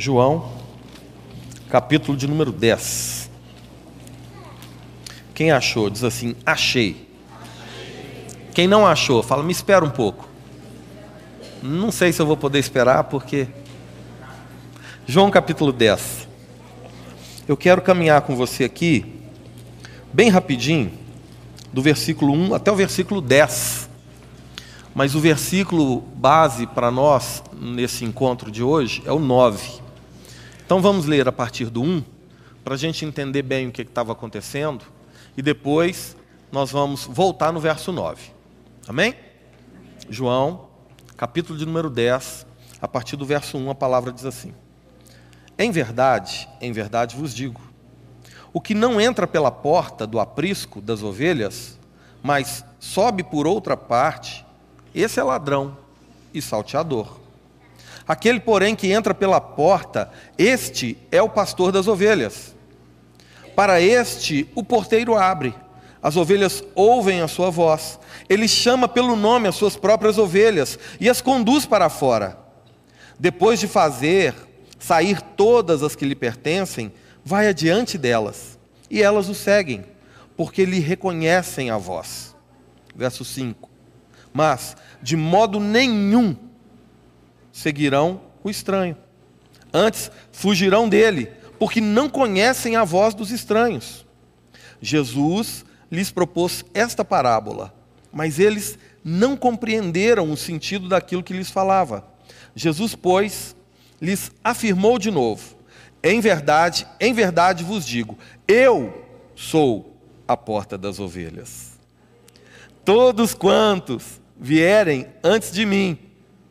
João, capítulo de número 10. Quem achou, diz assim: achei. Quem não achou, fala, me espera um pouco. Não sei se eu vou poder esperar, porque. João capítulo 10. Eu quero caminhar com você aqui, bem rapidinho, do versículo 1 até o versículo 10. Mas o versículo base para nós, nesse encontro de hoje, é o 9. Então vamos ler a partir do 1, para a gente entender bem o que estava acontecendo, e depois nós vamos voltar no verso 9. Amém? João, capítulo de número 10, a partir do verso 1, a palavra diz assim: Em verdade, em verdade vos digo, o que não entra pela porta do aprisco das ovelhas, mas sobe por outra parte, esse é ladrão e salteador. Aquele, porém, que entra pela porta, este é o pastor das ovelhas. Para este, o porteiro abre. As ovelhas ouvem a sua voz. Ele chama pelo nome as suas próprias ovelhas e as conduz para fora. Depois de fazer sair todas as que lhe pertencem, vai adiante delas, e elas o seguem, porque lhe reconhecem a voz. Verso 5. Mas, de modo nenhum, seguirão o estranho. Antes, fugirão dele, porque não conhecem a voz dos estranhos. Jesus lhes propôs esta parábola, mas eles não compreenderam o sentido daquilo que lhes falava. Jesus, pois, lhes afirmou de novo: Em verdade, em verdade vos digo, eu sou a porta das ovelhas. Todos quantos vierem antes de mim,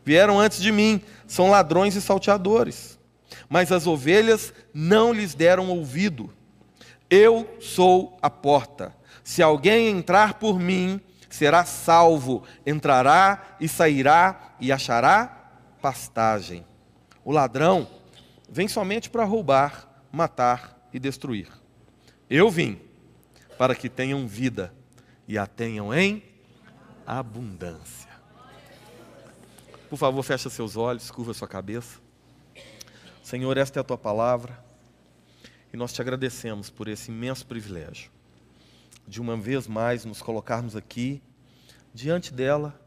vieram antes de mim, são ladrões e salteadores. Mas as ovelhas não lhes deram ouvido. Eu sou a porta. Se alguém entrar por mim, será salvo, entrará e sairá e achará pastagem. O ladrão vem somente para roubar, matar e destruir. Eu vim para que tenham vida e a tenham em abundância. Por favor, feche seus olhos, curva sua cabeça. Senhor, esta é a tua palavra e nós te agradecemos por esse imenso privilégio de uma vez mais nos colocarmos aqui diante dela,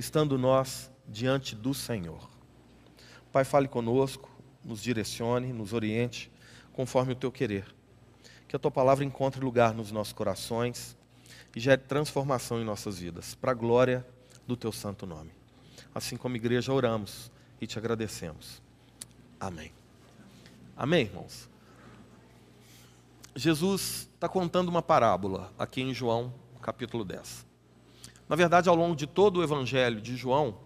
estando nós diante do Senhor. Pai, fale conosco, nos direcione, nos oriente, conforme o teu querer. Que a tua palavra encontre lugar nos nossos corações e gere transformação em nossas vidas, para a glória do teu santo nome. Assim como igreja oramos e te agradecemos. Amém. Amém, irmãos? Jesus está contando uma parábola aqui em João, capítulo 10. Na verdade, ao longo de todo o evangelho de João,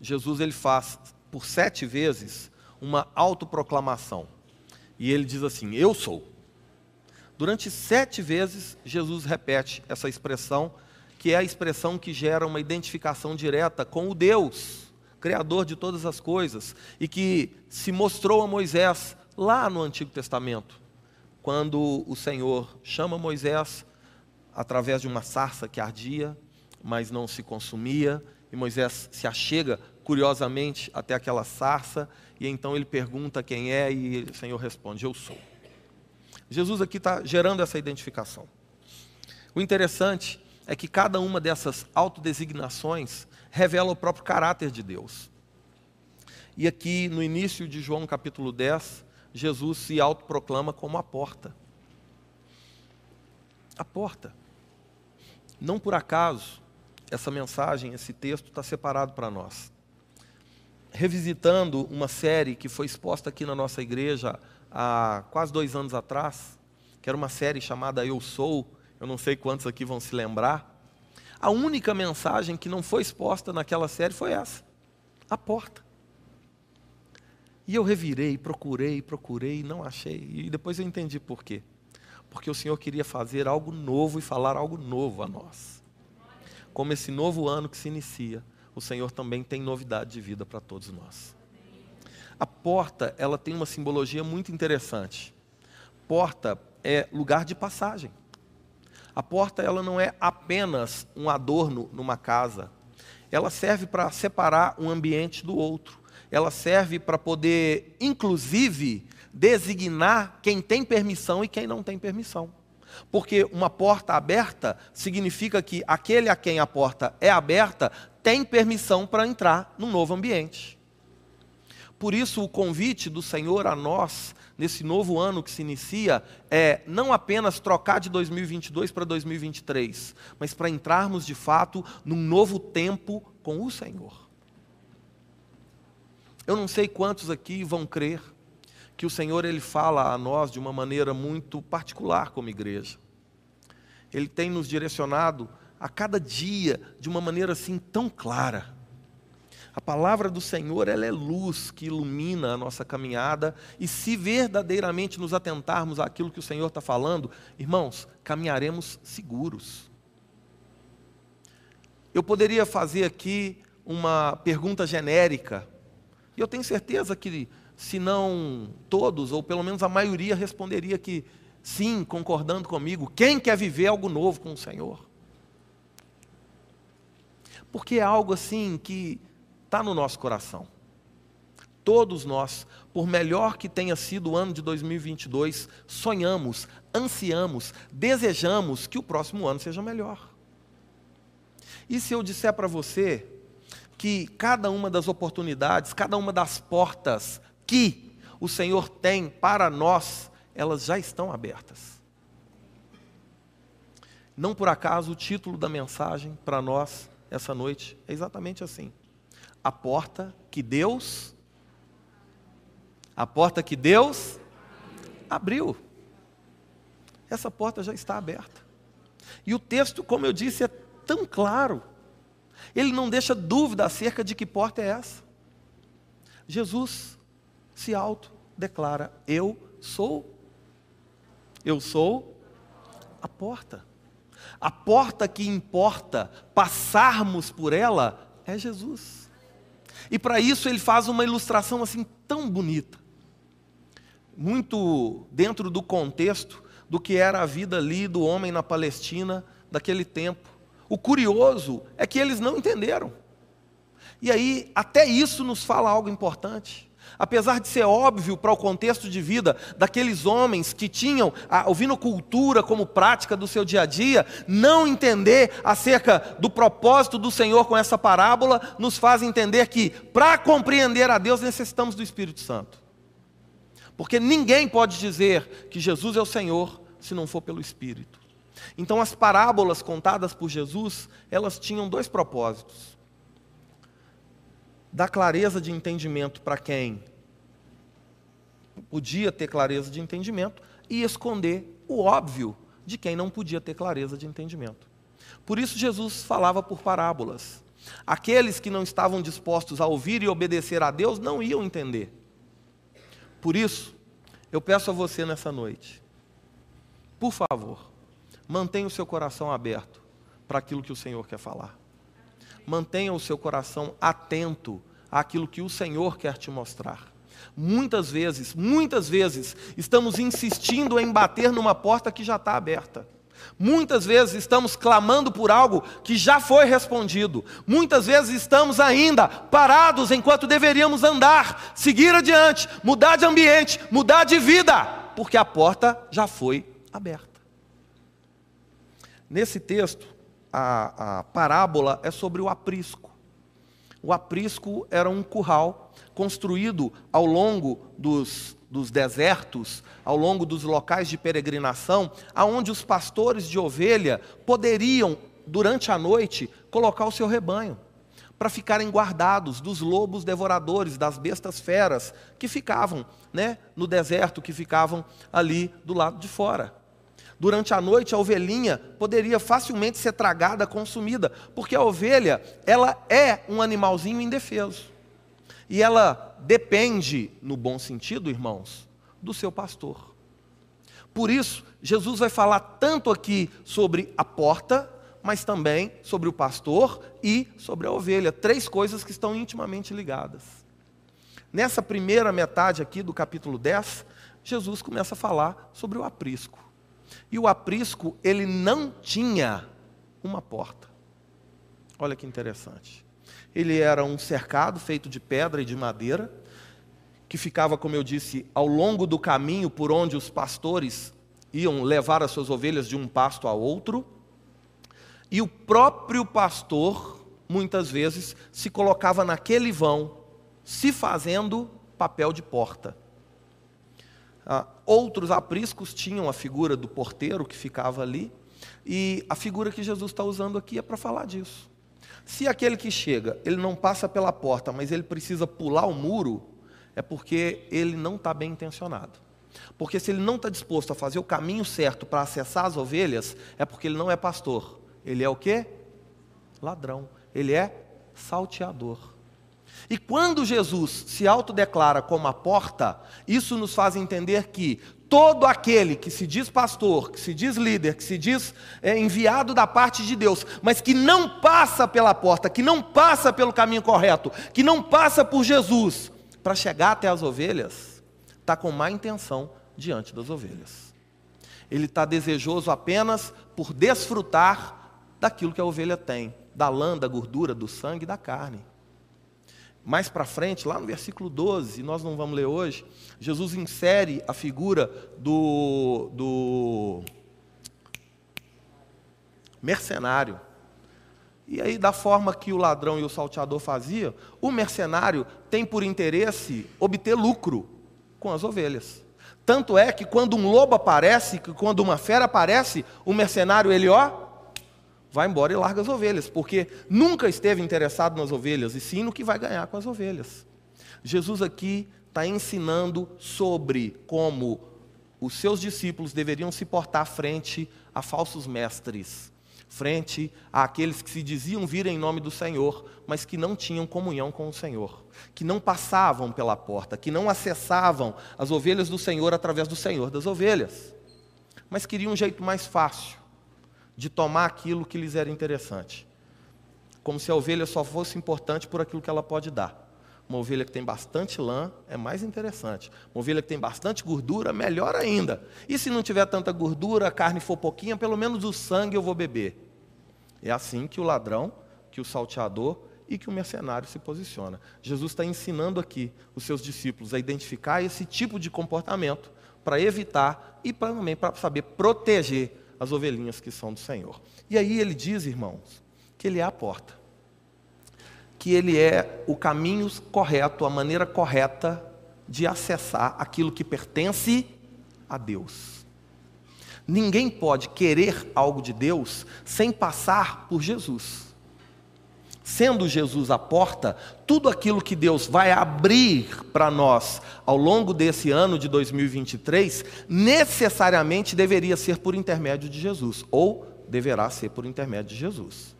Jesus ele faz por sete vezes uma autoproclamação. E ele diz assim: Eu sou. Durante sete vezes, Jesus repete essa expressão que é a expressão que gera uma identificação direta com o Deus, Criador de todas as coisas, e que se mostrou a Moisés lá no Antigo Testamento, quando o Senhor chama Moisés através de uma sarça que ardia, mas não se consumia, e Moisés se achega curiosamente até aquela sarça, e então ele pergunta quem é, e o Senhor responde: Eu sou. Jesus aqui está gerando essa identificação. O interessante é que cada uma dessas autodesignações revela o próprio caráter de Deus. E aqui no início de João capítulo 10, Jesus se autoproclama como a porta. A porta. Não por acaso essa mensagem, esse texto está separado para nós. Revisitando uma série que foi exposta aqui na nossa igreja há quase dois anos atrás, que era uma série chamada Eu Sou, eu não sei quantos aqui vão se lembrar. A única mensagem que não foi exposta naquela série foi essa: a porta. E eu revirei, procurei, procurei, não achei. E depois eu entendi por quê. Porque o Senhor queria fazer algo novo e falar algo novo a nós. Como esse novo ano que se inicia, o Senhor também tem novidade de vida para todos nós. A porta, ela tem uma simbologia muito interessante. Porta é lugar de passagem. A porta ela não é apenas um adorno numa casa. Ela serve para separar um ambiente do outro. ela serve para poder, inclusive, designar quem tem permissão e quem não tem permissão. Porque uma porta aberta significa que aquele a quem a porta é aberta tem permissão para entrar num novo ambiente. Por isso, o convite do Senhor a nós, nesse novo ano que se inicia, é não apenas trocar de 2022 para 2023, mas para entrarmos de fato num novo tempo com o Senhor. Eu não sei quantos aqui vão crer que o Senhor ele fala a nós de uma maneira muito particular como igreja. Ele tem nos direcionado a cada dia de uma maneira assim tão clara. A palavra do Senhor, ela é luz que ilumina a nossa caminhada, e se verdadeiramente nos atentarmos àquilo que o Senhor está falando, irmãos, caminharemos seguros. Eu poderia fazer aqui uma pergunta genérica, e eu tenho certeza que se não todos, ou pelo menos a maioria, responderia que sim, concordando comigo. Quem quer viver algo novo com o Senhor? Porque é algo assim que está no nosso coração. Todos nós, por melhor que tenha sido o ano de 2022, sonhamos, ansiamos, desejamos que o próximo ano seja melhor. E se eu disser para você que cada uma das oportunidades, cada uma das portas que o Senhor tem para nós, elas já estão abertas. Não por acaso o título da mensagem para nós essa noite é exatamente assim: A porta que Deus a porta que Deus abriu. Essa porta já está aberta. E o texto, como eu disse, é tão claro. Ele não deixa dúvida acerca de que porta é essa. Jesus se auto-declara: Eu sou. Eu sou a porta. A porta que importa passarmos por ela é Jesus. E para isso ele faz uma ilustração assim tão bonita. Muito dentro do contexto do que era a vida ali do homem na Palestina daquele tempo. O curioso é que eles não entenderam. E aí, até isso nos fala algo importante. Apesar de ser óbvio para o contexto de vida daqueles homens que tinham a ovinocultura como prática do seu dia a dia, não entender acerca do propósito do Senhor com essa parábola nos faz entender que, para compreender a Deus, necessitamos do Espírito Santo. Porque ninguém pode dizer que Jesus é o Senhor se não for pelo Espírito. Então, as parábolas contadas por Jesus, elas tinham dois propósitos dar clareza de entendimento para quem podia ter clareza de entendimento e esconder o óbvio de quem não podia ter clareza de entendimento. Por isso Jesus falava por parábolas. Aqueles que não estavam dispostos a ouvir e obedecer a Deus não iam entender. Por isso, eu peço a você nessa noite, por favor, mantenha o seu coração aberto para aquilo que o Senhor quer falar. Mantenha o seu coração atento àquilo que o Senhor quer te mostrar. Muitas vezes, muitas vezes, estamos insistindo em bater numa porta que já está aberta. Muitas vezes estamos clamando por algo que já foi respondido. Muitas vezes estamos ainda parados enquanto deveríamos andar, seguir adiante, mudar de ambiente, mudar de vida, porque a porta já foi aberta. Nesse texto, a, a parábola é sobre o aprisco. O aprisco era um curral construído ao longo dos, dos desertos, ao longo dos locais de peregrinação, aonde os pastores de ovelha poderiam, durante a noite, colocar o seu rebanho para ficarem guardados dos lobos devoradores, das bestas feras que ficavam né, no deserto, que ficavam ali do lado de fora. Durante a noite, a ovelhinha poderia facilmente ser tragada, consumida, porque a ovelha, ela é um animalzinho indefeso. E ela depende, no bom sentido, irmãos, do seu pastor. Por isso, Jesus vai falar tanto aqui sobre a porta, mas também sobre o pastor e sobre a ovelha. Três coisas que estão intimamente ligadas. Nessa primeira metade aqui do capítulo 10, Jesus começa a falar sobre o aprisco. E o aprisco, ele não tinha uma porta. Olha que interessante. Ele era um cercado feito de pedra e de madeira, que ficava, como eu disse, ao longo do caminho por onde os pastores iam levar as suas ovelhas de um pasto a outro. E o próprio pastor, muitas vezes, se colocava naquele vão, se fazendo papel de porta. Ah, outros apriscos tinham a figura do porteiro que ficava ali, e a figura que Jesus está usando aqui é para falar disso. Se aquele que chega, ele não passa pela porta, mas ele precisa pular o muro, é porque ele não está bem intencionado. Porque se ele não está disposto a fazer o caminho certo para acessar as ovelhas, é porque ele não é pastor. Ele é o quê? Ladrão. Ele é salteador. E quando Jesus se autodeclara como a porta, isso nos faz entender que todo aquele que se diz pastor, que se diz líder, que se diz é, enviado da parte de Deus, mas que não passa pela porta, que não passa pelo caminho correto, que não passa por Jesus para chegar até as ovelhas, está com má intenção diante das ovelhas. Ele está desejoso apenas por desfrutar daquilo que a ovelha tem, da lã, da gordura, do sangue e da carne. Mais para frente, lá no versículo 12, nós não vamos ler hoje, Jesus insere a figura do, do mercenário. E aí, da forma que o ladrão e o salteador faziam, o mercenário tem por interesse obter lucro com as ovelhas. Tanto é que quando um lobo aparece, quando uma fera aparece, o mercenário ele ó vai embora e larga as ovelhas, porque nunca esteve interessado nas ovelhas, e sim no que vai ganhar com as ovelhas. Jesus aqui está ensinando sobre como os seus discípulos deveriam se portar frente a falsos mestres, frente àqueles que se diziam vir em nome do Senhor, mas que não tinham comunhão com o Senhor, que não passavam pela porta, que não acessavam as ovelhas do Senhor através do Senhor das ovelhas, mas queriam um jeito mais fácil de tomar aquilo que lhes era interessante. Como se a ovelha só fosse importante por aquilo que ela pode dar. Uma ovelha que tem bastante lã é mais interessante. Uma ovelha que tem bastante gordura, melhor ainda. E se não tiver tanta gordura, a carne for pouquinha, pelo menos o sangue eu vou beber. É assim que o ladrão, que o salteador e que o mercenário se posiciona. Jesus está ensinando aqui os seus discípulos a identificar esse tipo de comportamento para evitar e para também para saber proteger as ovelhinhas que são do Senhor. E aí ele diz, irmãos, que ele é a porta. Que ele é o caminho correto, a maneira correta de acessar aquilo que pertence a Deus. Ninguém pode querer algo de Deus sem passar por Jesus. Sendo Jesus a porta, tudo aquilo que Deus vai abrir para nós ao longo desse ano de 2023, necessariamente deveria ser por intermédio de Jesus, ou deverá ser por intermédio de Jesus.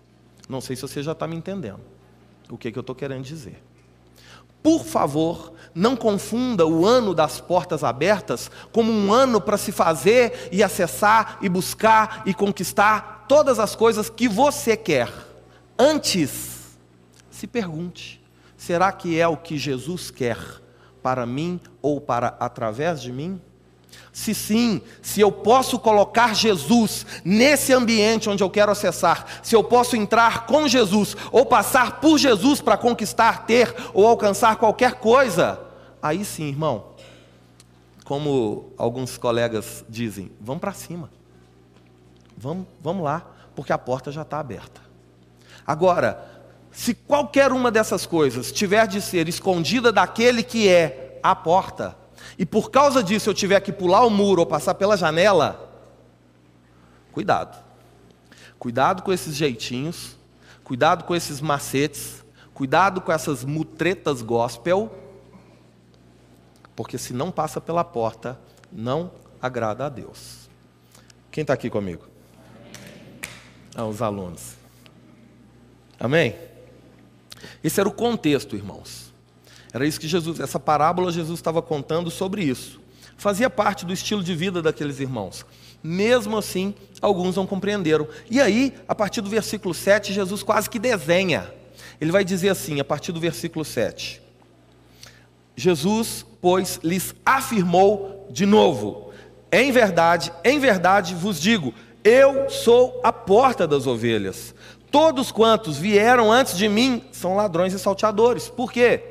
Não sei se você já está me entendendo o que, que eu estou querendo dizer. Por favor, não confunda o ano das portas abertas como um ano para se fazer e acessar e buscar e conquistar todas as coisas que você quer. Antes, se pergunte: será que é o que Jesus quer para mim ou para através de mim? Se sim, se eu posso colocar Jesus nesse ambiente onde eu quero acessar, se eu posso entrar com Jesus ou passar por Jesus para conquistar, ter ou alcançar qualquer coisa, aí sim, irmão, como alguns colegas dizem, vamos para cima, vamos, vamos lá, porque a porta já está aberta. Agora, se qualquer uma dessas coisas tiver de ser escondida daquele que é a porta, e por causa disso eu tiver que pular o muro ou passar pela janela, cuidado. Cuidado com esses jeitinhos, cuidado com esses macetes, cuidado com essas mutretas gospel, porque se não passa pela porta, não agrada a Deus. Quem está aqui comigo? Ah, os alunos. Amém? Esse era o contexto, irmãos. Era isso que Jesus, essa parábola Jesus estava contando sobre isso. Fazia parte do estilo de vida daqueles irmãos. Mesmo assim, alguns não compreenderam. E aí, a partir do versículo 7, Jesus quase que desenha. Ele vai dizer assim, a partir do versículo 7. Jesus, pois, lhes afirmou de novo: Em verdade, em verdade vos digo, eu sou a porta das ovelhas. Todos quantos vieram antes de mim são ladrões e salteadores. Por quê?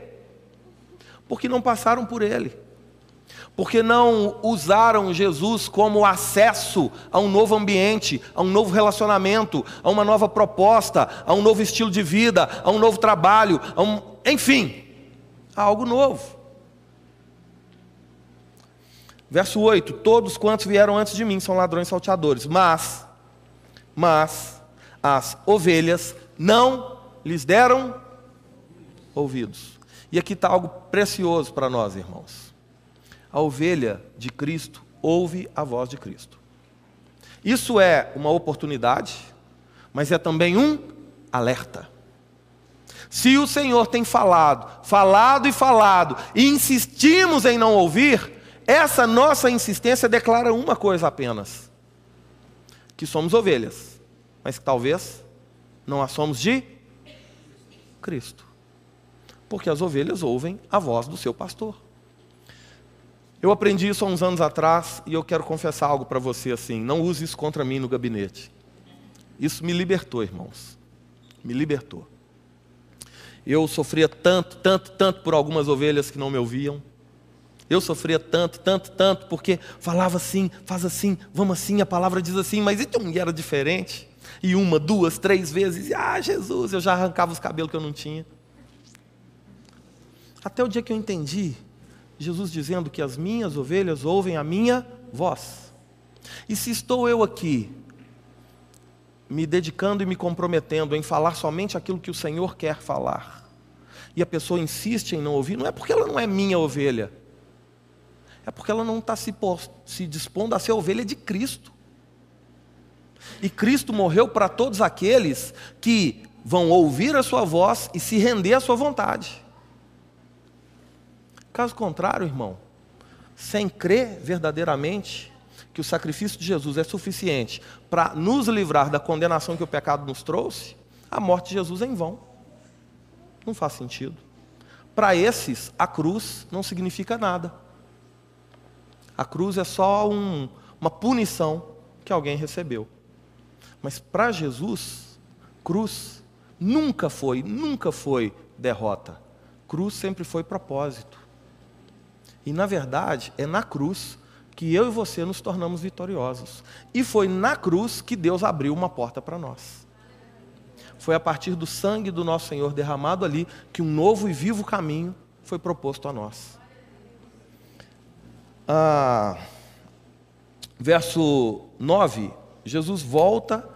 Porque não passaram por ele. Porque não usaram Jesus como acesso a um novo ambiente, a um novo relacionamento, a uma nova proposta, a um novo estilo de vida, a um novo trabalho, a um, enfim, a algo novo. Verso 8: Todos quantos vieram antes de mim são ladrões e salteadores, mas, mas, as ovelhas não lhes deram ouvidos. E aqui está algo precioso para nós, irmãos. A ovelha de Cristo ouve a voz de Cristo. Isso é uma oportunidade, mas é também um alerta. Se o Senhor tem falado, falado e falado, e insistimos em não ouvir, essa nossa insistência declara uma coisa apenas: que somos ovelhas, mas que talvez não a somos de Cristo. Porque as ovelhas ouvem a voz do seu pastor. Eu aprendi isso há uns anos atrás e eu quero confessar algo para você assim: não use isso contra mim no gabinete. Isso me libertou, irmãos. Me libertou. Eu sofria tanto, tanto, tanto por algumas ovelhas que não me ouviam. Eu sofria tanto, tanto, tanto, porque falava assim, faz assim, vamos assim, a palavra diz assim, mas então era diferente. E uma, duas, três vezes, e, ah, Jesus, eu já arrancava os cabelos que eu não tinha. Até o dia que eu entendi, Jesus dizendo que as minhas ovelhas ouvem a minha voz. E se estou eu aqui, me dedicando e me comprometendo em falar somente aquilo que o Senhor quer falar, e a pessoa insiste em não ouvir, não é porque ela não é minha ovelha, é porque ela não está se, se dispondo a ser ovelha de Cristo. E Cristo morreu para todos aqueles que vão ouvir a sua voz e se render à sua vontade. Caso contrário, irmão, sem crer verdadeiramente que o sacrifício de Jesus é suficiente para nos livrar da condenação que o pecado nos trouxe, a morte de Jesus é em vão. Não faz sentido. Para esses, a cruz não significa nada. A cruz é só um, uma punição que alguém recebeu. Mas para Jesus, cruz nunca foi, nunca foi derrota. Cruz sempre foi propósito. E na verdade, é na cruz que eu e você nos tornamos vitoriosos. E foi na cruz que Deus abriu uma porta para nós. Foi a partir do sangue do nosso Senhor derramado ali que um novo e vivo caminho foi proposto a nós ah, verso 9, Jesus volta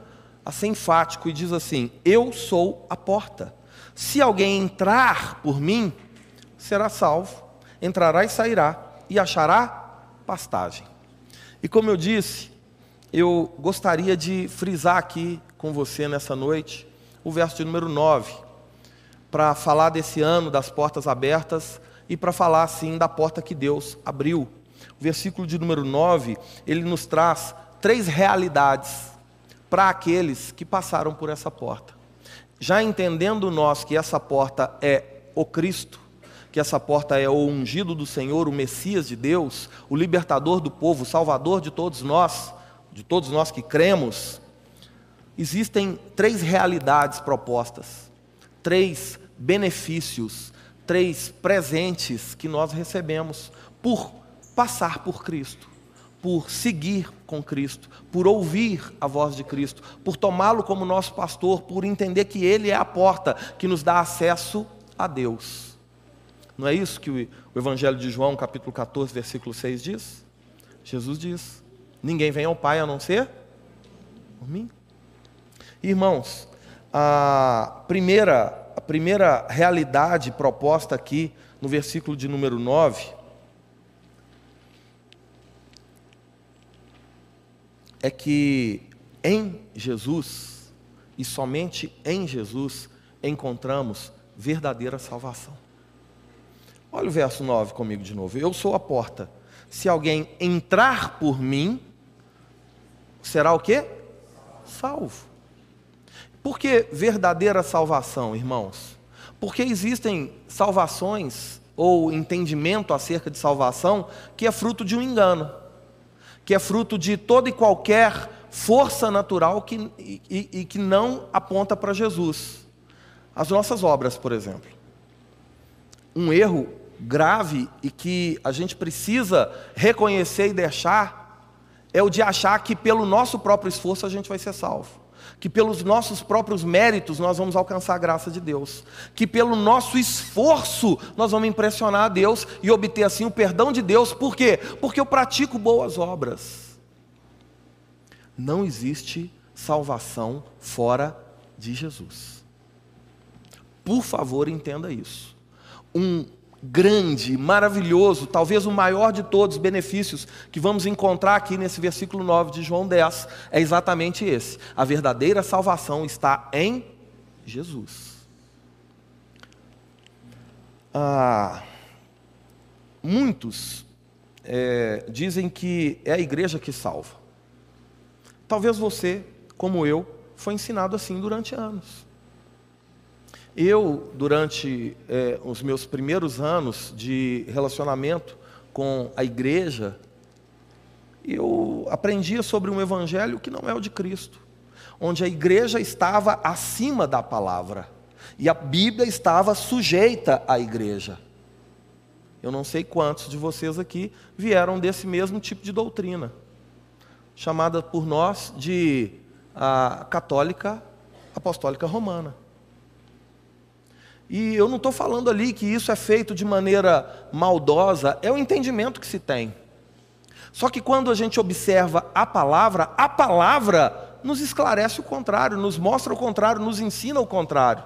a ser enfático e diz assim: Eu sou a porta. Se alguém entrar por mim, será salvo, entrará e sairá, e achará pastagem. E como eu disse, eu gostaria de frisar aqui com você nessa noite o verso de número 9, para falar desse ano das portas abertas e para falar assim da porta que Deus abriu o versículo de número 9, ele nos traz três realidades para aqueles que passaram por essa porta. Já entendendo nós que essa porta é o Cristo, que essa porta é o ungido do Senhor, o Messias de Deus, o libertador do povo, o salvador de todos nós, de todos nós que cremos, existem três realidades propostas, três benefícios, três presentes que nós recebemos por passar por Cristo, por seguir com Cristo, por ouvir a voz de Cristo, por tomá-lo como nosso pastor, por entender que Ele é a porta que nos dá acesso a Deus. Não é isso que o Evangelho de João, capítulo 14, versículo 6 diz? Jesus diz: Ninguém vem ao Pai a não ser por mim. Irmãos, a primeira, a primeira realidade proposta aqui no versículo de número 9 é que em Jesus, e somente em Jesus, encontramos verdadeira salvação. Olha o verso 9 comigo de novo. Eu sou a porta. Se alguém entrar por mim, será o quê? Salvo. Por que verdadeira salvação, irmãos? Porque existem salvações ou entendimento acerca de salvação que é fruto de um engano que é fruto de toda e qualquer força natural que, e, e que não aponta para Jesus. As nossas obras, por exemplo. Um erro grave e que a gente precisa reconhecer e deixar é o de achar que pelo nosso próprio esforço a gente vai ser salvo. Que pelos nossos próprios méritos nós vamos alcançar a graça de Deus. Que pelo nosso esforço nós vamos impressionar a Deus e obter assim o perdão de Deus. Por quê? Porque eu pratico boas obras. Não existe salvação fora de Jesus. Por favor, entenda isso. Um grande, maravilhoso, talvez o maior de todos os benefícios que vamos encontrar aqui nesse versículo 9 de João 10 é exatamente esse. A verdadeira salvação está em Jesus. Ah, muitos é, dizem que é a igreja que salva. Talvez você, como eu, foi ensinado assim durante anos. Eu, durante é, os meus primeiros anos de relacionamento com a igreja, eu aprendia sobre um evangelho que não é o de Cristo, onde a igreja estava acima da palavra e a Bíblia estava sujeita à igreja. Eu não sei quantos de vocês aqui vieram desse mesmo tipo de doutrina, chamada por nós de a católica apostólica romana. E eu não estou falando ali que isso é feito de maneira maldosa, é o entendimento que se tem. Só que quando a gente observa a palavra, a palavra nos esclarece o contrário, nos mostra o contrário, nos ensina o contrário.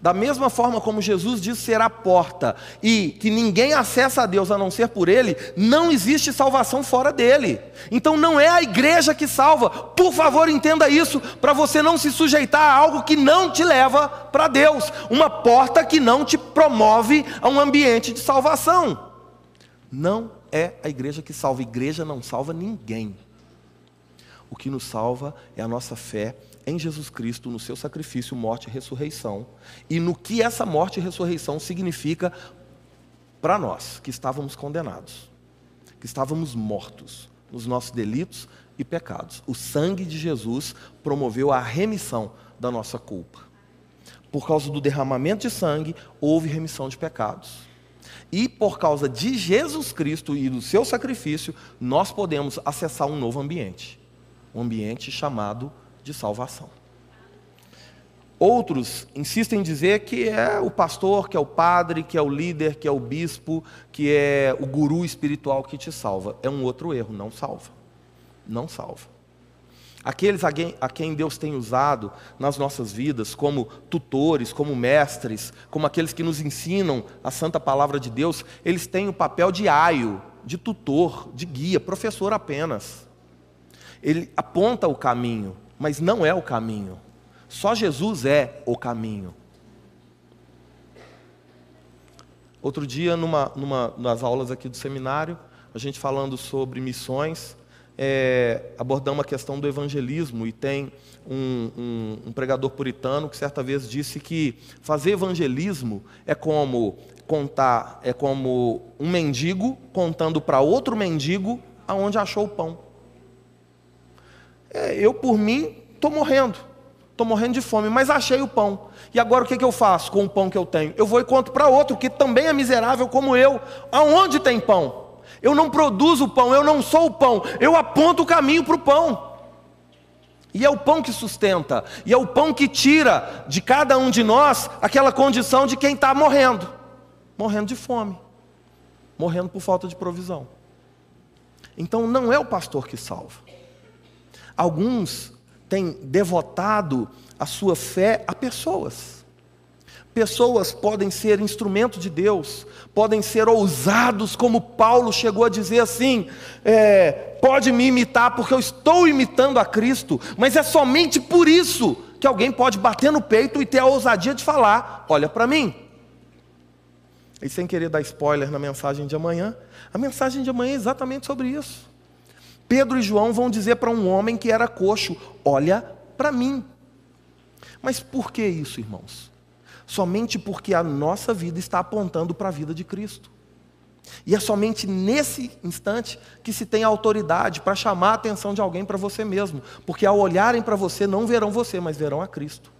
Da mesma forma como Jesus disse ser a porta e que ninguém acessa a Deus a não ser por Ele, não existe salvação fora dele. Então não é a igreja que salva. Por favor, entenda isso, para você não se sujeitar a algo que não te leva para Deus, uma porta que não te promove a um ambiente de salvação. Não é a igreja que salva, a igreja não salva ninguém. O que nos salva é a nossa fé em Jesus Cristo, no seu sacrifício, morte e ressurreição, e no que essa morte e ressurreição significa para nós, que estávamos condenados, que estávamos mortos nos nossos delitos e pecados. O sangue de Jesus promoveu a remissão da nossa culpa. Por causa do derramamento de sangue, houve remissão de pecados. E por causa de Jesus Cristo e do seu sacrifício, nós podemos acessar um novo ambiente. Um ambiente chamado de salvação. Outros insistem em dizer que é o pastor, que é o padre, que é o líder, que é o bispo, que é o guru espiritual que te salva. É um outro erro, não salva. Não salva. Aqueles a quem Deus tem usado nas nossas vidas como tutores, como mestres, como aqueles que nos ensinam a santa palavra de Deus, eles têm o papel de aio, de tutor, de guia, professor apenas. Ele aponta o caminho, mas não é o caminho. Só Jesus é o caminho. Outro dia, numa, numa nas aulas aqui do seminário, a gente falando sobre missões, é, abordamos a questão do evangelismo e tem um, um, um, pregador puritano que certa vez disse que fazer evangelismo é como contar, é como um mendigo contando para outro mendigo aonde achou o pão. É, eu, por mim, estou morrendo. Estou morrendo de fome, mas achei o pão. E agora o que, que eu faço com o pão que eu tenho? Eu vou e conto para outro que também é miserável como eu. Aonde tem pão? Eu não produzo o pão, eu não sou o pão. Eu aponto o caminho para o pão. E é o pão que sustenta, e é o pão que tira de cada um de nós aquela condição de quem está morrendo morrendo de fome, morrendo por falta de provisão. Então não é o pastor que salva. Alguns têm devotado a sua fé a pessoas. Pessoas podem ser instrumento de Deus, podem ser ousados, como Paulo chegou a dizer assim: é, pode me imitar, porque eu estou imitando a Cristo, mas é somente por isso que alguém pode bater no peito e ter a ousadia de falar: olha para mim. E sem querer dar spoiler na mensagem de amanhã, a mensagem de amanhã é exatamente sobre isso. Pedro e João vão dizer para um homem que era coxo: Olha para mim. Mas por que isso, irmãos? Somente porque a nossa vida está apontando para a vida de Cristo. E é somente nesse instante que se tem autoridade para chamar a atenção de alguém para você mesmo, porque ao olharem para você não verão você, mas verão a Cristo.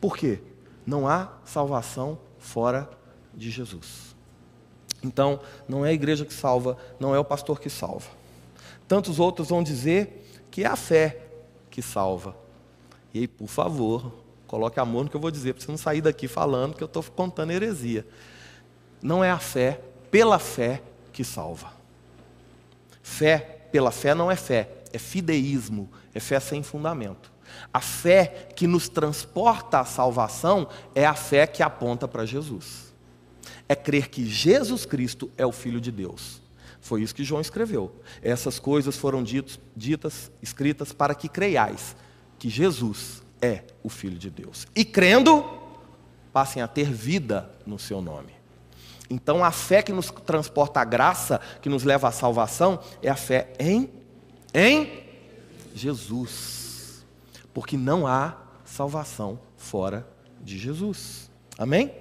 Por quê? Não há salvação fora de Jesus. Então, não é a igreja que salva, não é o pastor que salva. Tantos outros vão dizer que é a fé que salva. E aí, por favor, coloque amor no que eu vou dizer, para você não sair daqui falando que eu estou contando heresia. Não é a fé, pela fé, que salva. Fé pela fé não é fé, é fideísmo, é fé sem fundamento. A fé que nos transporta à salvação é a fé que aponta para Jesus. É crer que Jesus Cristo é o Filho de Deus. Foi isso que João escreveu. Essas coisas foram ditas, ditas, escritas para que creiais que Jesus é o Filho de Deus. E crendo, passem a ter vida no seu nome. Então a fé que nos transporta à graça, que nos leva à salvação, é a fé em em Jesus. Porque não há salvação fora de Jesus. Amém?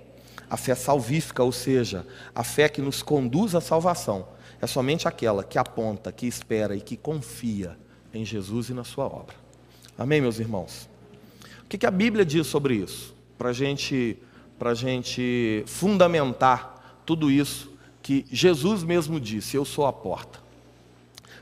A fé salvífica, ou seja, a fé que nos conduz à salvação, é somente aquela que aponta, que espera e que confia em Jesus e na sua obra. Amém, meus irmãos? O que a Bíblia diz sobre isso? Para gente, a gente fundamentar tudo isso que Jesus mesmo disse: Eu sou a porta.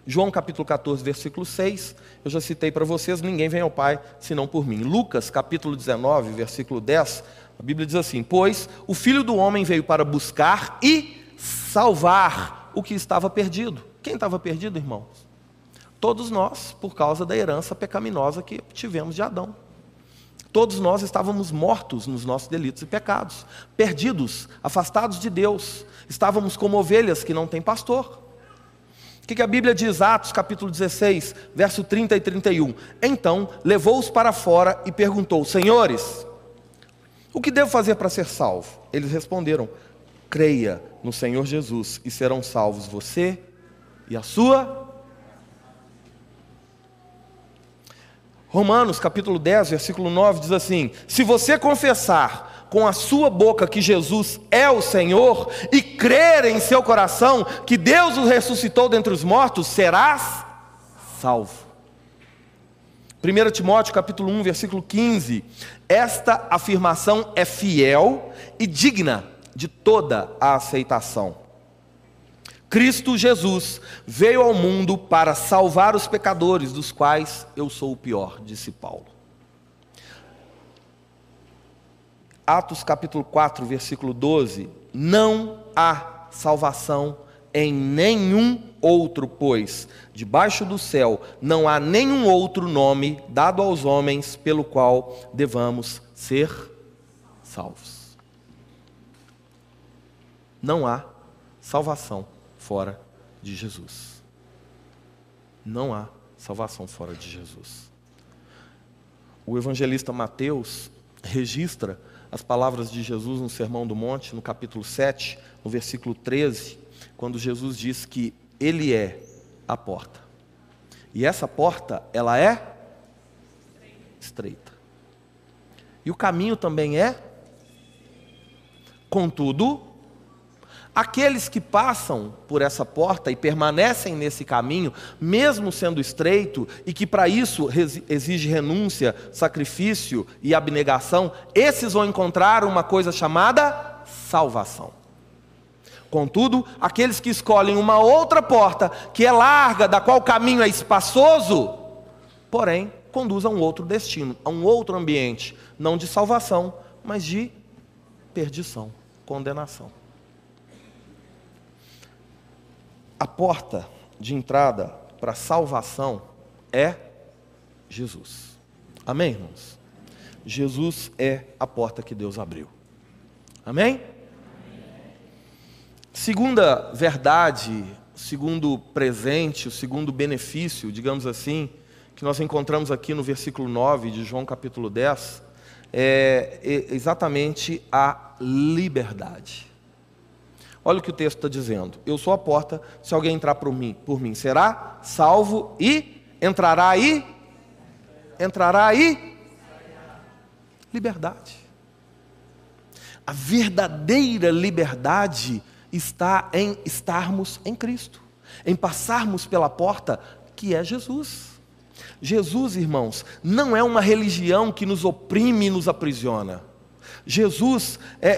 João capítulo 14, versículo 6, eu já citei para vocês: ninguém vem ao Pai senão por mim. Lucas capítulo 19, versículo 10, a Bíblia diz assim: Pois o filho do homem veio para buscar e salvar o que estava perdido. Quem estava perdido, irmãos? Todos nós, por causa da herança pecaminosa que tivemos de Adão. Todos nós estávamos mortos nos nossos delitos e pecados, perdidos, afastados de Deus. Estávamos como ovelhas que não têm pastor. O que a Bíblia diz, Atos capítulo 16, verso 30 e 31? Então levou-os para fora e perguntou: Senhores, o que devo fazer para ser salvo? Eles responderam: Creia no Senhor Jesus e serão salvos você e a sua Romanos capítulo 10, versículo 9 diz assim: Se você confessar com a sua boca que Jesus é o Senhor e crer em seu coração que Deus o ressuscitou dentre os mortos, serás salvo. 1 Timóteo capítulo 1, versículo 15. Esta afirmação é fiel e digna de toda a aceitação. Cristo Jesus veio ao mundo para salvar os pecadores, dos quais eu sou o pior, disse Paulo. Atos capítulo 4, versículo 12: Não há salvação em nenhum outro, pois debaixo do céu não há nenhum outro nome dado aos homens pelo qual devamos ser salvos. Não há salvação fora de Jesus. Não há salvação fora de Jesus. O evangelista Mateus registra as palavras de Jesus no Sermão do Monte, no capítulo 7, no versículo 13, quando Jesus diz que ele é a porta. E essa porta, ela é estreita. E o caminho também é Contudo, Aqueles que passam por essa porta e permanecem nesse caminho, mesmo sendo estreito, e que para isso exige renúncia, sacrifício e abnegação, esses vão encontrar uma coisa chamada salvação. Contudo, aqueles que escolhem uma outra porta, que é larga, da qual o caminho é espaçoso, porém, conduz a um outro destino, a um outro ambiente, não de salvação, mas de perdição, condenação. A porta de entrada para a salvação é Jesus. Amém, irmãos? Jesus é a porta que Deus abriu. Amém? Segunda verdade, segundo presente, o segundo benefício, digamos assim, que nós encontramos aqui no versículo 9 de João capítulo 10, é exatamente a liberdade. Olha o que o texto está dizendo. Eu sou a porta, se alguém entrar por mim, por mim será salvo e entrará aí. Entrará aí. Liberdade. A verdadeira liberdade está em estarmos em Cristo, em passarmos pela porta que é Jesus. Jesus, irmãos, não é uma religião que nos oprime e nos aprisiona. Jesus é, é,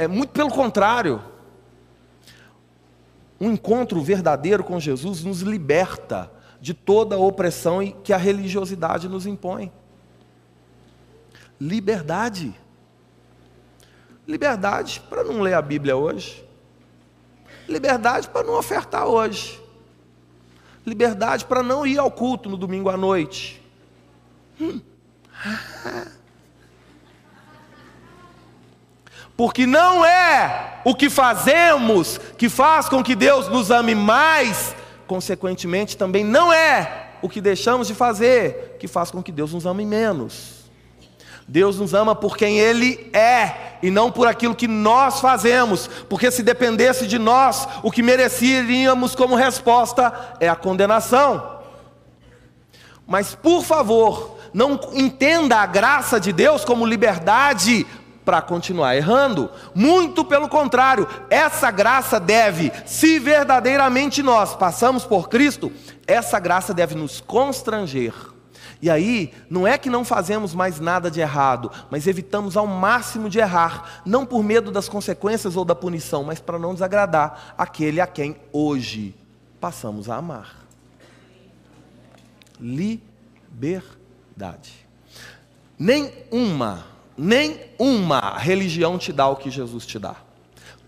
é, é muito pelo contrário. Um encontro verdadeiro com Jesus nos liberta de toda a opressão que a religiosidade nos impõe. Liberdade. Liberdade para não ler a Bíblia hoje. Liberdade para não ofertar hoje. Liberdade para não ir ao culto no domingo à noite. Hum. Porque não é o que fazemos que faz com que Deus nos ame mais, consequentemente, também não é o que deixamos de fazer que faz com que Deus nos ame menos. Deus nos ama por quem Ele é e não por aquilo que nós fazemos, porque se dependesse de nós, o que mereceríamos como resposta é a condenação. Mas por favor, não entenda a graça de Deus como liberdade para continuar errando. Muito pelo contrário, essa graça deve, se verdadeiramente nós passamos por Cristo, essa graça deve nos constranger e aí, não é que não fazemos mais nada de errado, mas evitamos ao máximo de errar, não por medo das consequências ou da punição, mas para não desagradar aquele a quem hoje passamos a amar. Liberdade. Nem uma, nem uma religião te dá o que Jesus te dá.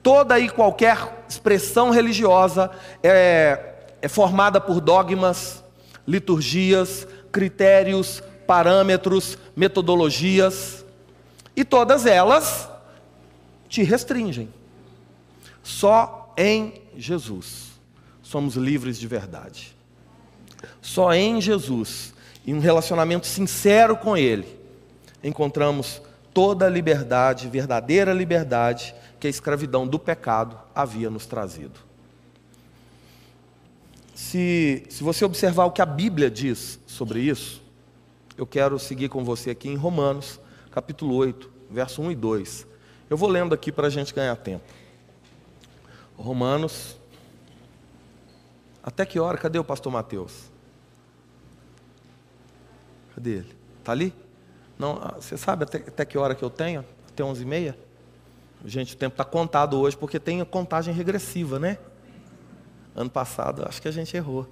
Toda e qualquer expressão religiosa é, é formada por dogmas, liturgias, critérios, parâmetros, metodologias, e todas elas te restringem. Só em Jesus somos livres de verdade. Só em Jesus, em um relacionamento sincero com Ele, encontramos toda a liberdade, verdadeira liberdade, que a escravidão do pecado havia nos trazido. Se, se você observar o que a Bíblia diz sobre isso, eu quero seguir com você aqui em Romanos, capítulo 8, verso 1 e 2. Eu vou lendo aqui para a gente ganhar tempo. Romanos. Até que hora? Cadê o pastor Mateus? Cadê ele? Está ali? Não, ah, você sabe até, até que hora que eu tenho? Até 11h30? Gente, o tempo está contado hoje porque tem a contagem regressiva, né? Ano passado, acho que a gente errou.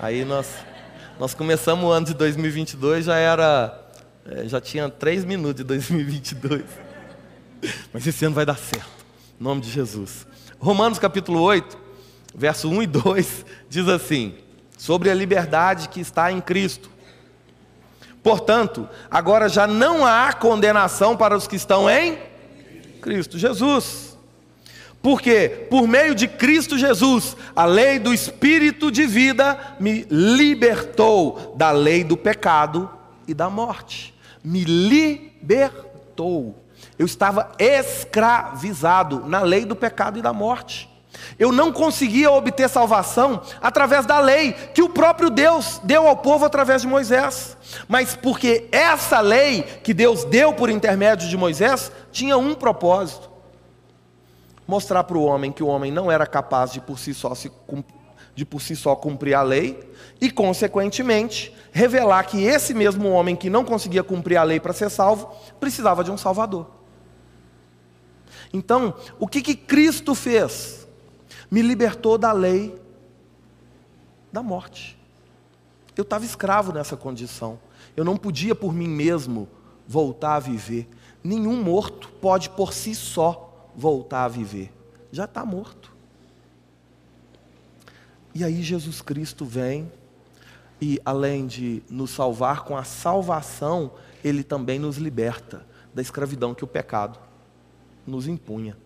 Aí nós, nós começamos o ano de 2022, já era, é, já tinha três minutos de 2022. Mas esse ano vai dar certo. Em nome de Jesus. Romanos capítulo 8, verso 1 e 2 diz assim: sobre a liberdade que está em Cristo. Portanto, agora já não há condenação para os que estão em Cristo Jesus. Porque por meio de Cristo Jesus, a lei do espírito de vida me libertou da lei do pecado e da morte. Me libertou. Eu estava escravizado na lei do pecado e da morte. Eu não conseguia obter salvação através da lei que o próprio Deus deu ao povo através de Moisés. Mas porque essa lei que Deus deu por intermédio de Moisés tinha um propósito: mostrar para o homem que o homem não era capaz de por si só se de por si só cumprir a lei e consequentemente revelar que esse mesmo homem que não conseguia cumprir a lei para ser salvo precisava de um salvador. Então, o que que Cristo fez? Me libertou da lei da morte. Eu estava escravo nessa condição. Eu não podia por mim mesmo voltar a viver. Nenhum morto pode por si só voltar a viver. Já está morto. E aí Jesus Cristo vem e, além de nos salvar com a salvação, Ele também nos liberta da escravidão que o pecado nos impunha.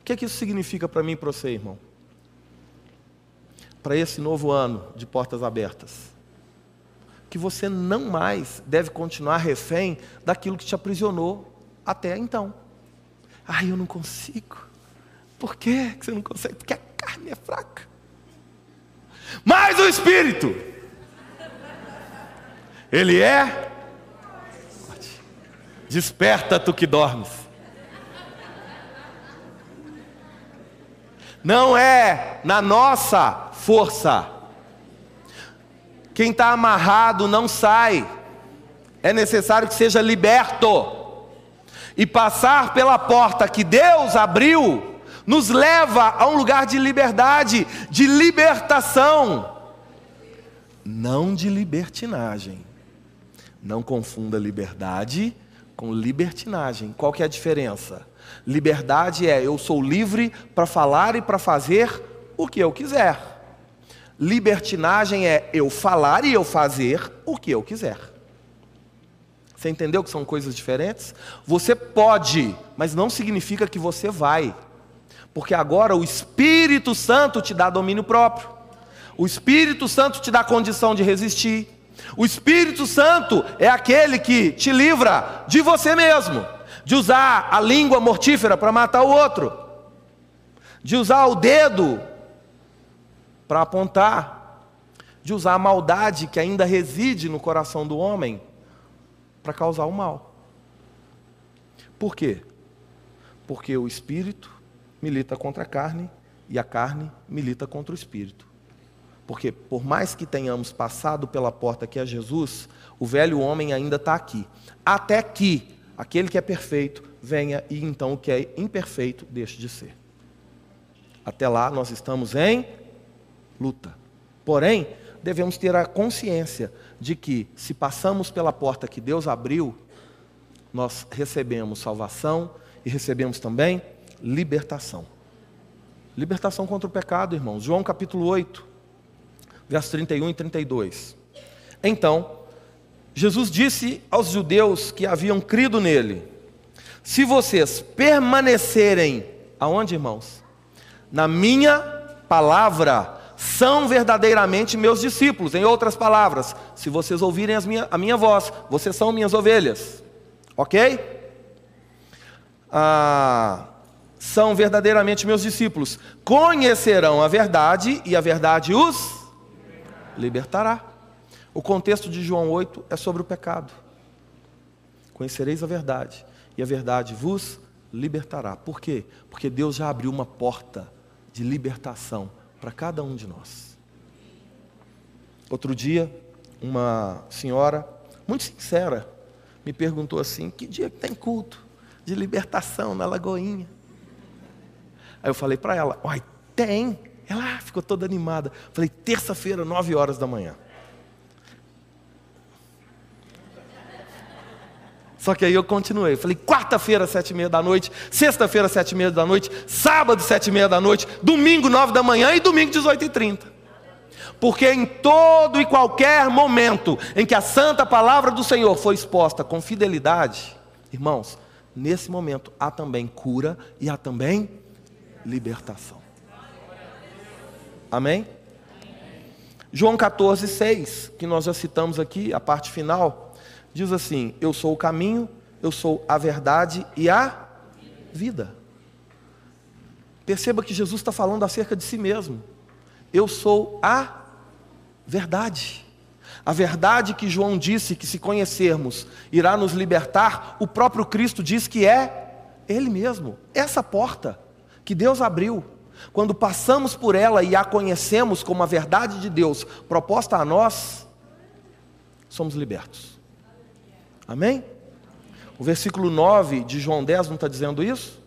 O que, é que isso significa para mim e para você, irmão? Para esse novo ano de portas abertas. Que você não mais deve continuar refém daquilo que te aprisionou até então. Ai, eu não consigo. Por que você não consegue? Porque a carne é fraca. Mas o Espírito, Ele é. Desperta tu que dormes. Não é na nossa força. Quem está amarrado não sai. É necessário que seja liberto. E passar pela porta que Deus abriu, nos leva a um lugar de liberdade, de libertação, não de libertinagem. Não confunda liberdade com libertinagem. Qual que é a diferença? Liberdade é eu sou livre para falar e para fazer o que eu quiser. Libertinagem é eu falar e eu fazer o que eu quiser. Você entendeu que são coisas diferentes? Você pode, mas não significa que você vai. Porque agora o Espírito Santo te dá domínio próprio. O Espírito Santo te dá condição de resistir. O Espírito Santo é aquele que te livra de você mesmo, de usar a língua mortífera para matar o outro, de usar o dedo para apontar, de usar a maldade que ainda reside no coração do homem para causar o mal. Por quê? Porque o espírito milita contra a carne e a carne milita contra o espírito. Porque por mais que tenhamos passado pela porta que é Jesus, o velho homem ainda está aqui. Até que aquele que é perfeito venha e então o que é imperfeito deixe de ser. Até lá nós estamos em luta. Porém, devemos ter a consciência de que se passamos pela porta que Deus abriu, nós recebemos salvação e recebemos também libertação. Libertação contra o pecado, irmãos. João capítulo 8 versos 31 e 32. Então, Jesus disse aos judeus que haviam crido nele: Se vocês permanecerem, aonde, irmãos? Na minha palavra, são verdadeiramente meus discípulos. Em outras palavras, se vocês ouvirem minha, a minha voz, vocês são minhas ovelhas. Ok? Ah, são verdadeiramente meus discípulos. Conhecerão a verdade e a verdade os libertará. O contexto de João 8 é sobre o pecado. Conhecereis a verdade, e a verdade vos libertará. Por quê? Porque Deus já abriu uma porta de libertação para cada um de nós. Outro dia, uma senhora, muito sincera, me perguntou assim: que dia que tem culto de libertação na Lagoinha? Aí eu falei para ela: Uai, tem. Ela ah, ficou toda animada. Falei, terça-feira, nove horas da manhã. Só que aí eu continuei. Falei, quarta-feira, sete e meia da noite, sexta-feira, sete e meia da noite, sábado, sete e meia da noite, domingo, nove da manhã e domingo, dezoito e trinta. Porque em todo e qualquer momento em que a santa palavra do Senhor foi exposta com fidelidade, irmãos, nesse momento há também cura e há também libertação. Amém? João 14, 6, que nós já citamos aqui, a parte final, diz assim: Eu sou o caminho, eu sou a verdade e a vida. Perceba que Jesus está falando acerca de si mesmo. Eu sou a verdade. A verdade que João disse que, se conhecermos, irá nos libertar, o próprio Cristo diz que é Ele mesmo, essa porta que Deus abriu. Quando passamos por ela e a conhecemos como a verdade de Deus proposta a nós, somos libertos. Amém? O versículo 9 de João 10 não está dizendo isso?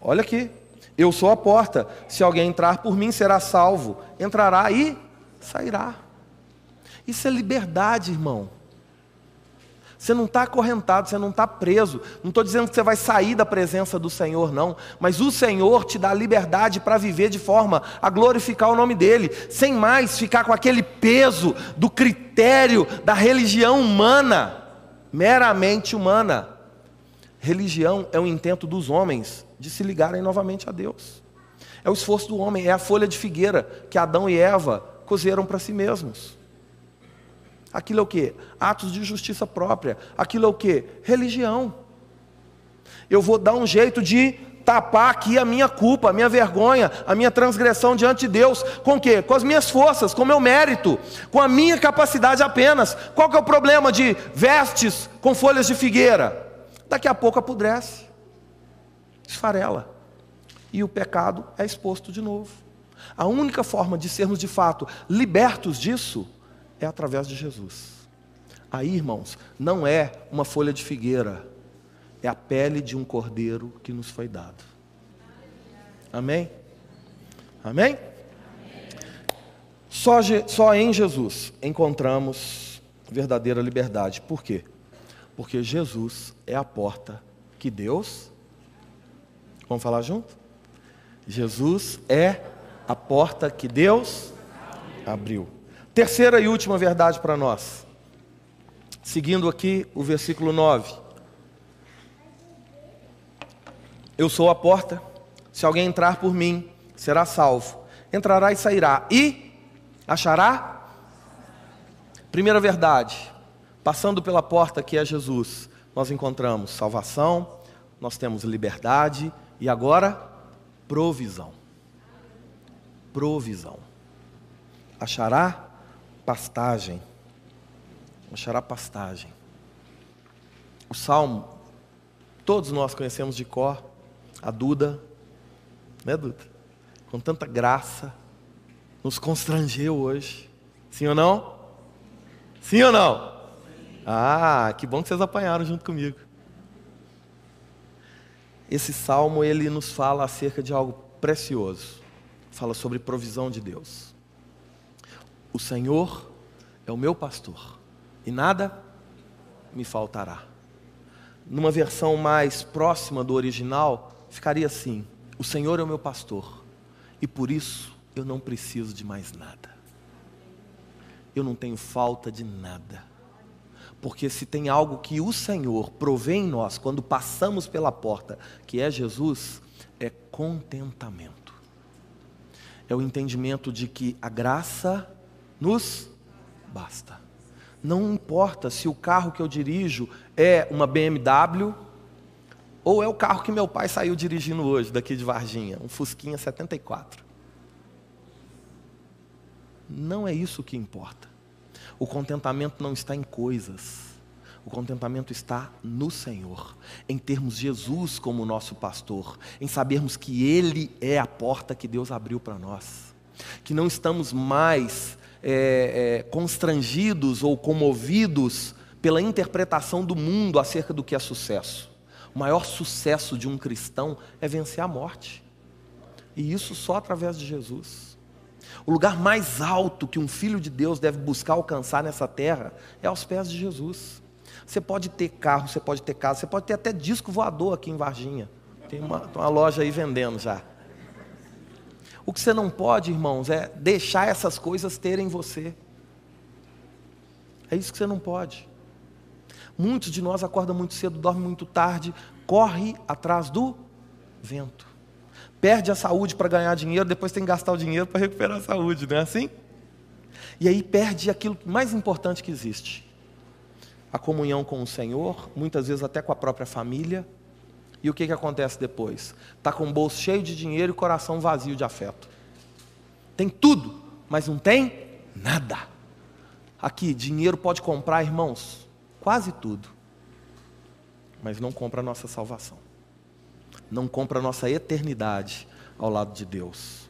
Olha aqui. Eu sou a porta. Se alguém entrar por mim, será salvo. Entrará e sairá. Isso é liberdade, irmão. Você não está acorrentado, você não está preso. Não estou dizendo que você vai sair da presença do Senhor, não. Mas o Senhor te dá liberdade para viver de forma a glorificar o nome dEle, sem mais ficar com aquele peso do critério da religião humana, meramente humana. Religião é o intento dos homens de se ligarem novamente a Deus. É o esforço do homem, é a folha de figueira que Adão e Eva cozeram para si mesmos. Aquilo é o que? Atos de justiça própria. Aquilo é o que? Religião. Eu vou dar um jeito de tapar aqui a minha culpa, a minha vergonha, a minha transgressão diante de Deus. Com quê? Com as minhas forças, com o meu mérito, com a minha capacidade apenas. Qual que é o problema de vestes com folhas de figueira? Daqui a pouco apodrece, esfarela. e o pecado é exposto de novo. A única forma de sermos de fato libertos disso é através de Jesus. Aí, irmãos, não é uma folha de figueira, é a pele de um cordeiro que nos foi dado. Amém? Amém? Só, só em Jesus encontramos verdadeira liberdade. Por quê? Porque Jesus é a porta que Deus. Vamos falar junto? Jesus é a porta que Deus abriu. Terceira e última verdade para nós. Seguindo aqui o versículo 9. Eu sou a porta. Se alguém entrar por mim, será salvo. Entrará e sairá. E achará? Primeira verdade. Passando pela porta que é Jesus, nós encontramos salvação, nós temos liberdade e agora provisão. Provisão. Achará pastagem. Achará pastagem. O salmo, todos nós conhecemos de cor, a Duda, né, Duda? Com tanta graça, nos constrangeu hoje. Sim ou não? Sim ou não? Ah, que bom que vocês apanharam junto comigo. Esse salmo ele nos fala acerca de algo precioso. Fala sobre provisão de Deus. O Senhor é o meu pastor e nada me faltará. Numa versão mais próxima do original, ficaria assim: O Senhor é o meu pastor e por isso eu não preciso de mais nada. Eu não tenho falta de nada. Porque se tem algo que o Senhor provê em nós quando passamos pela porta, que é Jesus, é contentamento. É o entendimento de que a graça nos basta. Não importa se o carro que eu dirijo é uma BMW ou é o carro que meu pai saiu dirigindo hoje, daqui de Varginha, um Fusquinha 74. Não é isso que importa. O contentamento não está em coisas. O contentamento está no Senhor, em termos Jesus como nosso pastor, em sabermos que Ele é a porta que Deus abriu para nós, que não estamos mais é, é, constrangidos ou comovidos pela interpretação do mundo acerca do que é sucesso. O maior sucesso de um cristão é vencer a morte, e isso só através de Jesus. O lugar mais alto que um filho de Deus deve buscar alcançar nessa terra é aos pés de Jesus. Você pode ter carro, você pode ter casa, você pode ter até disco voador aqui em Varginha. Tem uma, uma loja aí vendendo já. O que você não pode, irmãos, é deixar essas coisas terem você. É isso que você não pode. Muitos de nós acordam muito cedo, dormem muito tarde, corre atrás do vento perde a saúde para ganhar dinheiro, depois tem que gastar o dinheiro para recuperar a saúde, não é assim? E aí perde aquilo mais importante que existe: a comunhão com o Senhor, muitas vezes até com a própria família. E o que, que acontece depois? Está com o bolso cheio de dinheiro e coração vazio de afeto. Tem tudo, mas não tem nada. Aqui, dinheiro pode comprar, irmãos, quase tudo, mas não compra a nossa salvação não compra a nossa eternidade ao lado de Deus.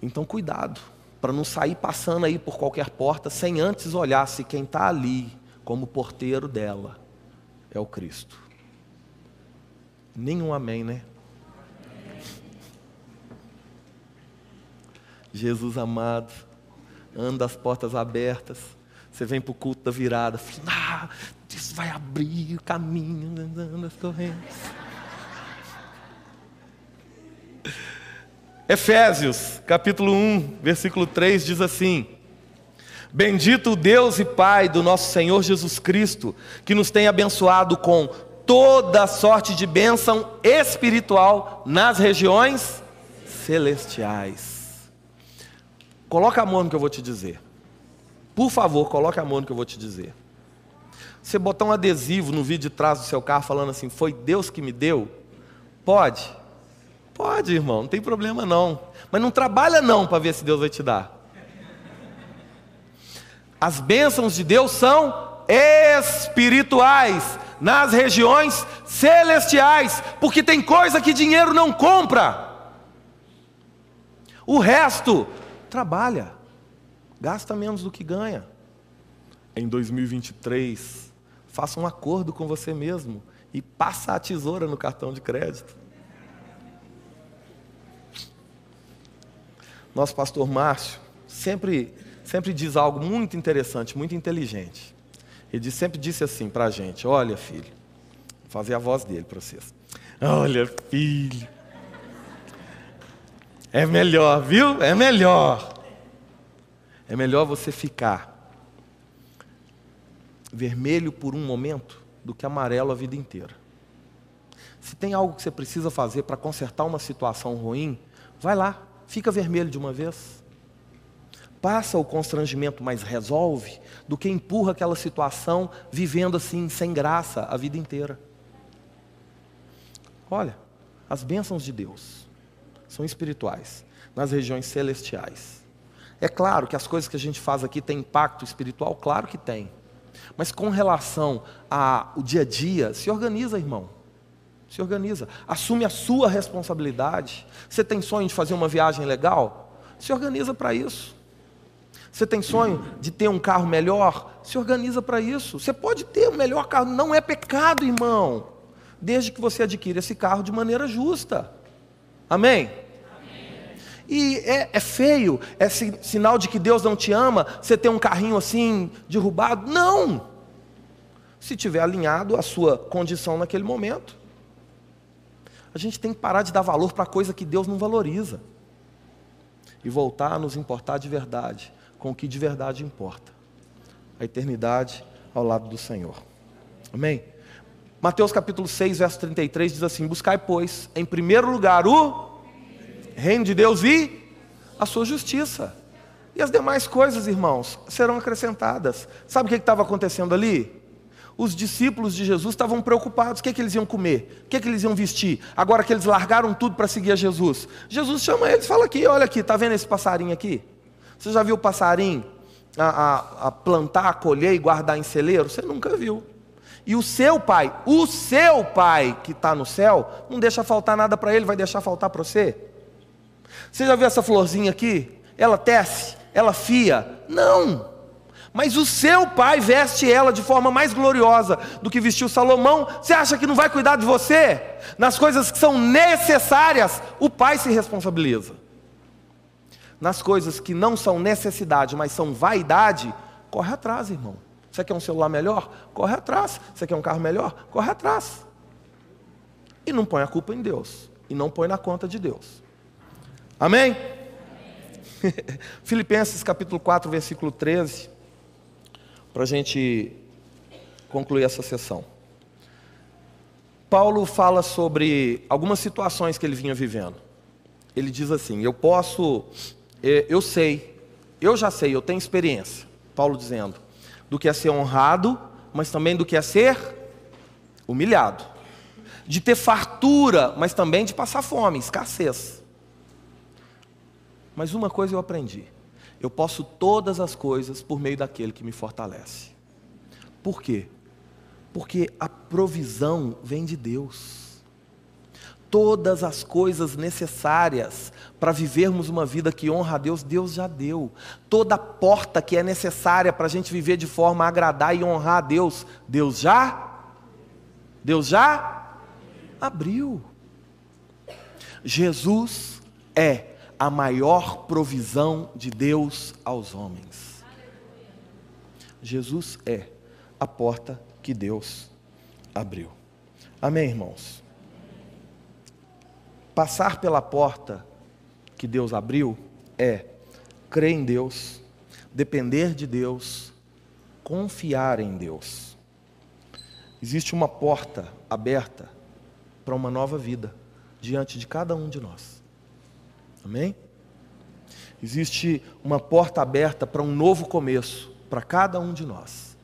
Então, cuidado, para não sair passando aí por qualquer porta sem antes olhar se quem está ali, como porteiro dela, é o Cristo. Nenhum amém, né? Jesus amado, anda as portas abertas. Você vem para o culto da virada, ah, Deus vai abrir o caminho, andando as correntes. Efésios, capítulo 1, versículo 3 diz assim: Bendito o Deus e Pai do nosso Senhor Jesus Cristo, que nos tem abençoado com toda sorte de bênção espiritual nas regiões celestiais. Coloca a mão no que eu vou te dizer. Por favor, coloque a mão no que eu vou te dizer. Você botar um adesivo no vídeo de trás do seu carro falando assim, foi Deus que me deu? Pode. Pode, irmão, não tem problema não. Mas não trabalha não para ver se Deus vai te dar. As bênçãos de Deus são espirituais, nas regiões celestiais, porque tem coisa que dinheiro não compra. O resto, trabalha. Gasta menos do que ganha. Em 2023, faça um acordo com você mesmo e passa a tesoura no cartão de crédito. Nosso pastor Márcio sempre, sempre diz algo muito interessante, muito inteligente. Ele sempre disse assim para a gente: Olha, filho, vou fazer a voz dele para vocês. Olha, filho, é melhor, viu? É melhor. É melhor você ficar vermelho por um momento do que amarelo a vida inteira. Se tem algo que você precisa fazer para consertar uma situação ruim, vai lá, fica vermelho de uma vez. Passa o constrangimento, mas resolve, do que empurra aquela situação vivendo assim, sem graça, a vida inteira. Olha, as bênçãos de Deus são espirituais, nas regiões celestiais. É claro que as coisas que a gente faz aqui têm impacto espiritual, claro que tem. Mas com relação ao dia a dia, se organiza, irmão. Se organiza. Assume a sua responsabilidade. Você tem sonho de fazer uma viagem legal? Se organiza para isso. Você tem sonho de ter um carro melhor? Se organiza para isso. Você pode ter o um melhor carro, não é pecado, irmão. Desde que você adquira esse carro de maneira justa. Amém? E é, é, feio, é sinal de que Deus não te ama, você ter um carrinho assim, derrubado. Não! Se tiver alinhado à sua condição naquele momento. A gente tem que parar de dar valor para coisa que Deus não valoriza. E voltar a nos importar de verdade, com o que de verdade importa. A eternidade ao lado do Senhor. Amém? Mateus capítulo 6, verso 33 diz assim: Buscai, pois, em primeiro lugar o reino de Deus e a sua justiça. E as demais coisas, irmãos, serão acrescentadas. Sabe o que estava acontecendo ali? Os discípulos de Jesus estavam preocupados: o que, é que eles iam comer, o que, é que eles iam vestir, agora que eles largaram tudo para seguir a Jesus. Jesus chama eles, fala aqui: olha aqui, está vendo esse passarinho aqui? Você já viu o passarinho a, a, a plantar, a colher e guardar em celeiro? Você nunca viu. E o seu pai, o seu pai que está no céu, não deixa faltar nada para ele, vai deixar faltar para você? Você já viu essa florzinha aqui? Ela tece, ela fia? Não. Mas o seu pai veste ela de forma mais gloriosa do que vestiu Salomão. Você acha que não vai cuidar de você? Nas coisas que são necessárias, o pai se responsabiliza. Nas coisas que não são necessidade, mas são vaidade, corre atrás, irmão. Você quer um celular melhor? Corre atrás. Você quer um carro melhor? Corre atrás. E não põe a culpa em Deus. E não põe na conta de Deus. Amém? Filipenses capítulo 4, versículo 13, para a gente concluir essa sessão. Paulo fala sobre algumas situações que ele vinha vivendo. Ele diz assim: Eu posso, eh, eu sei, eu já sei, eu tenho experiência. Paulo dizendo, do que é ser honrado, mas também do que é ser humilhado. De ter fartura, mas também de passar fome, escassez. Mas uma coisa eu aprendi: eu posso todas as coisas por meio daquele que me fortalece. Por quê? Porque a provisão vem de Deus. Todas as coisas necessárias para vivermos uma vida que honra a Deus, Deus já deu. Toda porta que é necessária para a gente viver de forma a agradar e honrar a Deus, Deus já? Deus já? Abriu. Jesus é a maior provisão de Deus aos homens. Jesus é a porta que Deus abriu. Amém, irmãos? Passar pela porta que Deus abriu é crer em Deus, depender de Deus, confiar em Deus. Existe uma porta aberta para uma nova vida diante de cada um de nós. Amém? Existe uma porta aberta para um novo começo para cada um de nós.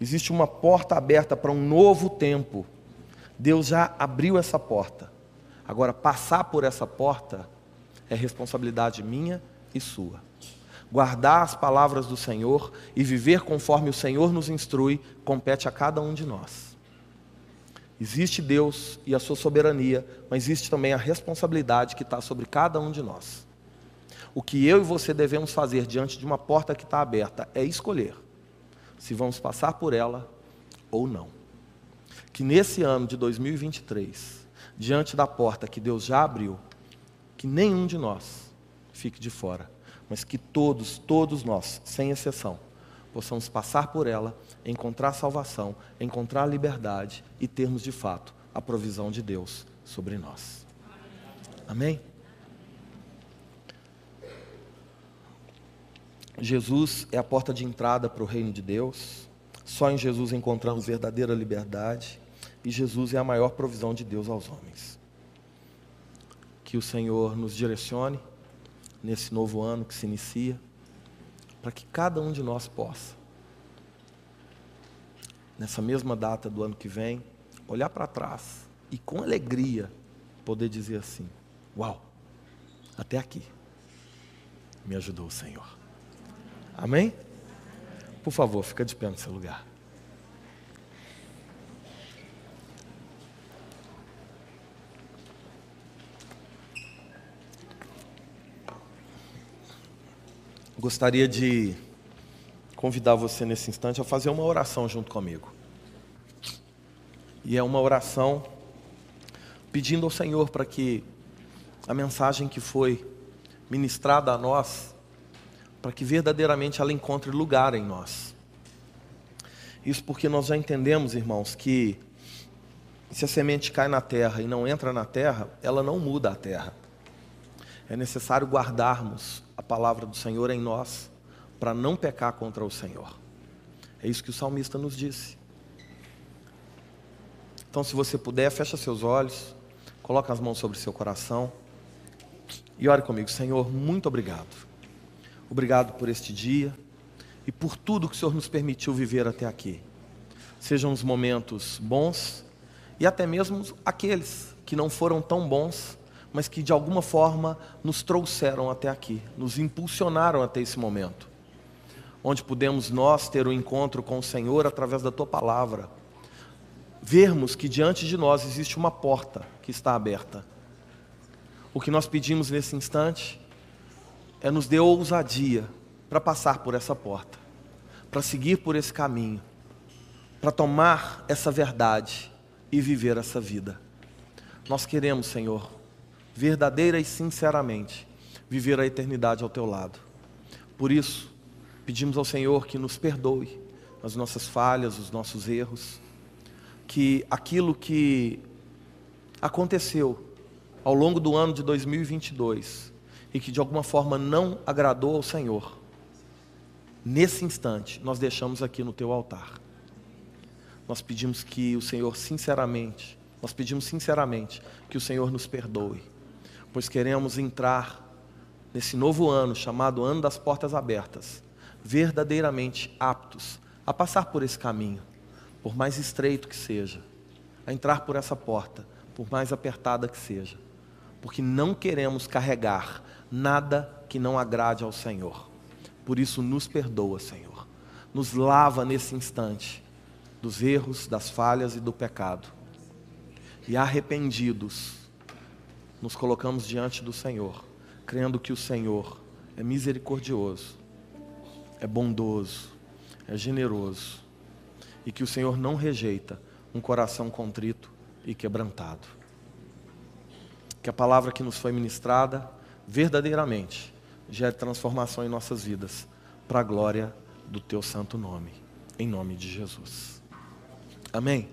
Existe uma porta aberta para um novo tempo. Deus já abriu essa porta. Agora, passar por essa porta é responsabilidade minha e sua. Guardar as palavras do Senhor e viver conforme o Senhor nos instrui compete a cada um de nós. Existe Deus e a sua soberania, mas existe também a responsabilidade que está sobre cada um de nós. O que eu e você devemos fazer diante de uma porta que está aberta é escolher se vamos passar por ela ou não. Que nesse ano de 2023, diante da porta que Deus já abriu, que nenhum de nós fique de fora, mas que todos, todos nós, sem exceção, possamos passar por ela, encontrar salvação, encontrar liberdade e termos de fato a provisão de Deus sobre nós. Amém? Jesus é a porta de entrada para o reino de Deus. Só em Jesus encontramos verdadeira liberdade. E Jesus é a maior provisão de Deus aos homens. Que o Senhor nos direcione nesse novo ano que se inicia, para que cada um de nós possa, nessa mesma data do ano que vem, olhar para trás e com alegria poder dizer assim: Uau, até aqui me ajudou o Senhor. Amém? Por favor, fica de pé no seu lugar. Gostaria de convidar você nesse instante a fazer uma oração junto comigo. E é uma oração pedindo ao Senhor para que a mensagem que foi ministrada a nós para que verdadeiramente ela encontre lugar em nós. Isso porque nós já entendemos, irmãos, que se a semente cai na terra e não entra na terra, ela não muda a terra. É necessário guardarmos a palavra do Senhor em nós para não pecar contra o Senhor. É isso que o salmista nos disse. Então, se você puder, fecha seus olhos, coloca as mãos sobre seu coração e ore comigo, Senhor, muito obrigado Obrigado por este dia e por tudo que o Senhor nos permitiu viver até aqui. Sejam os momentos bons e até mesmo aqueles que não foram tão bons, mas que de alguma forma nos trouxeram até aqui, nos impulsionaram até esse momento, onde pudemos nós ter o um encontro com o Senhor através da tua palavra, vermos que diante de nós existe uma porta que está aberta. O que nós pedimos nesse instante é nos dê ousadia para passar por essa porta, para seguir por esse caminho, para tomar essa verdade e viver essa vida. Nós queremos, Senhor, verdadeira e sinceramente, viver a eternidade ao teu lado. Por isso, pedimos ao Senhor que nos perdoe as nossas falhas, os nossos erros, que aquilo que aconteceu ao longo do ano de 2022 e que de alguma forma não agradou ao Senhor, nesse instante nós deixamos aqui no teu altar. Nós pedimos que o Senhor sinceramente, nós pedimos sinceramente que o Senhor nos perdoe, pois queremos entrar nesse novo ano chamado Ano das Portas Abertas, verdadeiramente aptos a passar por esse caminho, por mais estreito que seja, a entrar por essa porta, por mais apertada que seja, porque não queremos carregar nada que não agrade ao Senhor. Por isso, nos perdoa, Senhor. Nos lava nesse instante dos erros, das falhas e do pecado. E arrependidos, nos colocamos diante do Senhor, crendo que o Senhor é misericordioso, é bondoso, é generoso e que o Senhor não rejeita um coração contrito e quebrantado. Que a palavra que nos foi ministrada verdadeiramente gere transformação em nossas vidas, para a glória do teu santo nome, em nome de Jesus. Amém?